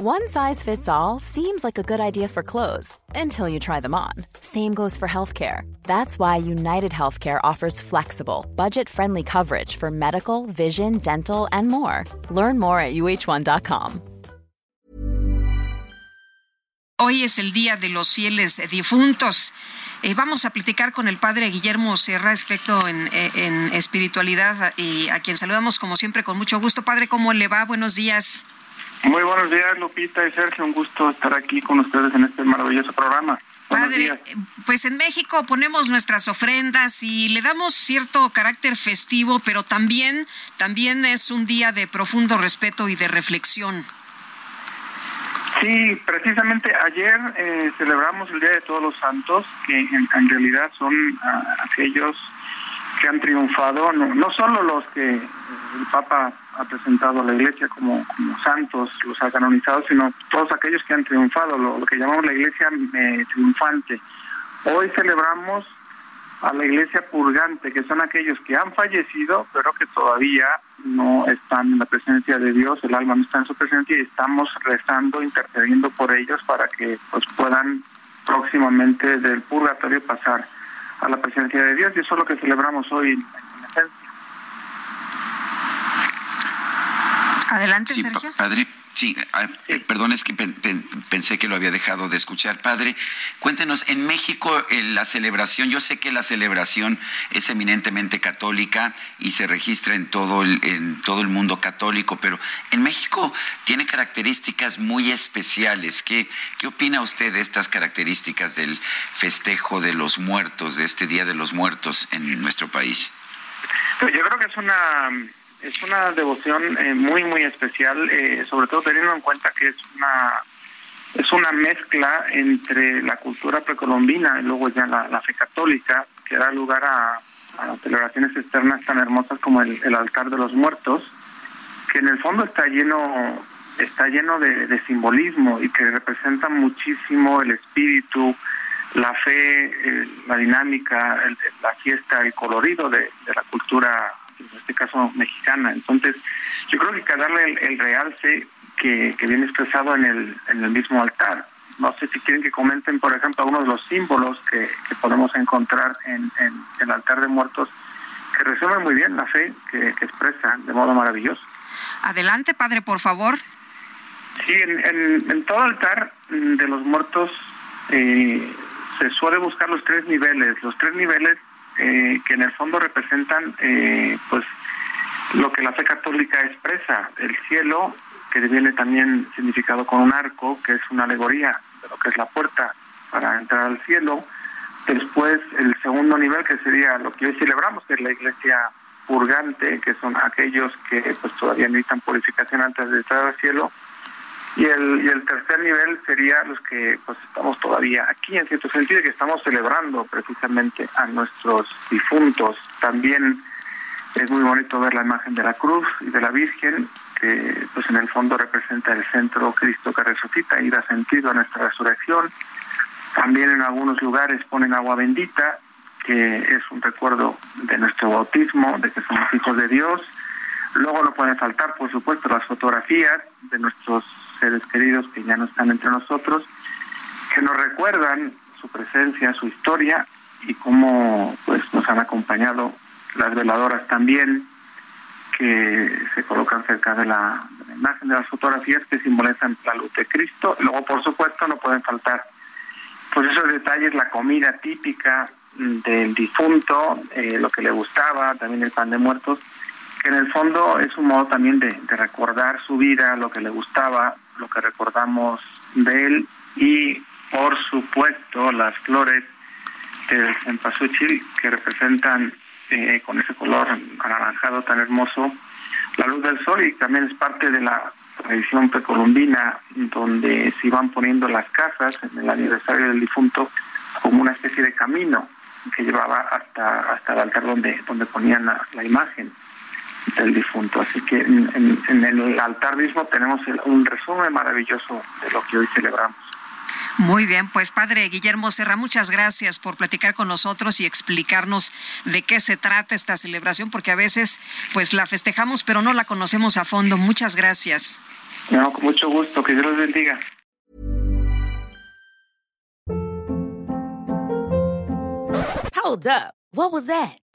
One size fits all seems like a good idea for clothes until you try them on. Same goes for healthcare. That's why United Healthcare offers flexible, budget friendly coverage for medical, vision, dental, and more. Learn more at uh1.com. Hoy es el Día de los Fieles Difuntos. Eh, vamos a platicar con el padre Guillermo Sierra respecto en, eh, en espiritualidad y a quien saludamos como siempre con mucho gusto. Padre, ¿cómo le va? Buenos días. Muy buenos días, Lupita y Sergio. Un gusto estar aquí con ustedes en este maravilloso programa. Padre, pues en México ponemos nuestras ofrendas y le damos cierto carácter festivo, pero también, también es un día de profundo respeto y de reflexión. Sí, precisamente ayer eh, celebramos el Día de Todos los Santos, que en, realidad son ah, aquellos que han triunfado, no, no solo los que el Papa ha presentado a la Iglesia como, santos, los ha canonizado, sino todos aquellos que han triunfado, lo, que llamamos la Iglesia eh, triunfante. Hoy celebramos a la Iglesia purgante, que son aquellos que han fallecido, pero que todavía no están en la presencia de Dios, el alma no está en su presencia y estamos rezando, intercediendo por ellos para que pues puedan próximamente del purgatorio pasar a la presencia de Dios y eso es lo que celebramos hoy en, Adelante, Sergio. Padre, sí, ah, eh, perdón, es que pensé que lo había dejado de escuchar. Padre, cuéntenos, en México eh, la celebración, yo sé que la celebración es eminentemente católica y se registra en todo, el, en todo el mundo católico, pero en México tiene características muy especiales. ¿Qué, ¿Qué opina usted de estas características del festejo de los muertos, de este Día de los Muertos en nuestro país? Pues yo creo que es una es una devoción eh, muy muy especial, eh, sobre todo teniendo en cuenta que es una es una mezcla entre la cultura precolombina y luego ya la, fe católica que da lugar a, celebraciones externas tan hermosas como el, altar de los muertos, que en el fondo está lleno está lleno de, simbolismo y que representa muchísimo el espíritu, la fe, eh, la dinámica, la fiesta, el colorido de la cultura en este caso mexicana. Entonces, yo creo que hay que darle el, realce que, viene expresado en el, en el mismo altar. No sé si quieren que comenten, por ejemplo, algunos de los símbolos que, podemos encontrar en, el altar de muertos, que resumen muy bien la fe que, expresa de modo maravilloso. Adelante, padre, por favor. Sí, en, en, todo altar de los muertos eh, se suele buscar los tres niveles. Los tres niveles eh, que en el fondo representan eh, pues lo que la fe católica expresa, el cielo, que viene también significado con un arco, que es una alegoría de lo que es la puerta para entrar al cielo. Después el segundo nivel, que sería lo que hoy celebramos, que es la iglesia purgante, que son aquellos que pues todavía necesitan purificación antes de entrar al cielo. Y el, y el tercer nivel sería los que pues estamos todavía aquí, en cierto sentido, que estamos celebrando precisamente a nuestros difuntos. También es muy bonito ver la imagen de la cruz y de la Virgen, que pues en el fondo representa el centro Cristo que resucita y da sentido a nuestra resurrección. También en algunos lugares ponen agua bendita, que es un recuerdo de nuestro bautismo, de que somos hijos de Dios. Luego no pueden faltar, por supuesto, las fotografías de nuestros seres queridos que ya no están entre nosotros, que nos recuerdan su presencia, su historia y cómo pues nos han acompañado las veladoras también que se colocan cerca de la, imagen de las fotografías que simbolizan la luz de Cristo. Luego, por supuesto, no pueden faltar pues esos detalles, la comida típica del difunto, eh, lo que le gustaba, también el pan de muertos, que en el fondo es un modo también de, de recordar su vida, lo que le gustaba, lo que recordamos de él y por supuesto las flores del cempasúchil que representan eh, con ese color anaranjado tan hermoso la luz del sol y también es parte de la tradición precolombina donde se iban poniendo las casas en el aniversario del difunto como una especie de camino que llevaba hasta hasta el altar donde donde ponían la imagen del difunto. Así que en, el altar mismo tenemos un resumen maravilloso de lo que hoy celebramos. Muy bien, pues padre Guillermo Serra, muchas gracias por platicar con nosotros y explicarnos de qué se trata esta celebración, porque a veces pues la festejamos pero no la conocemos a fondo. Muchas gracias. No, con mucho gusto, que Dios los bendiga. Hold up. What was that?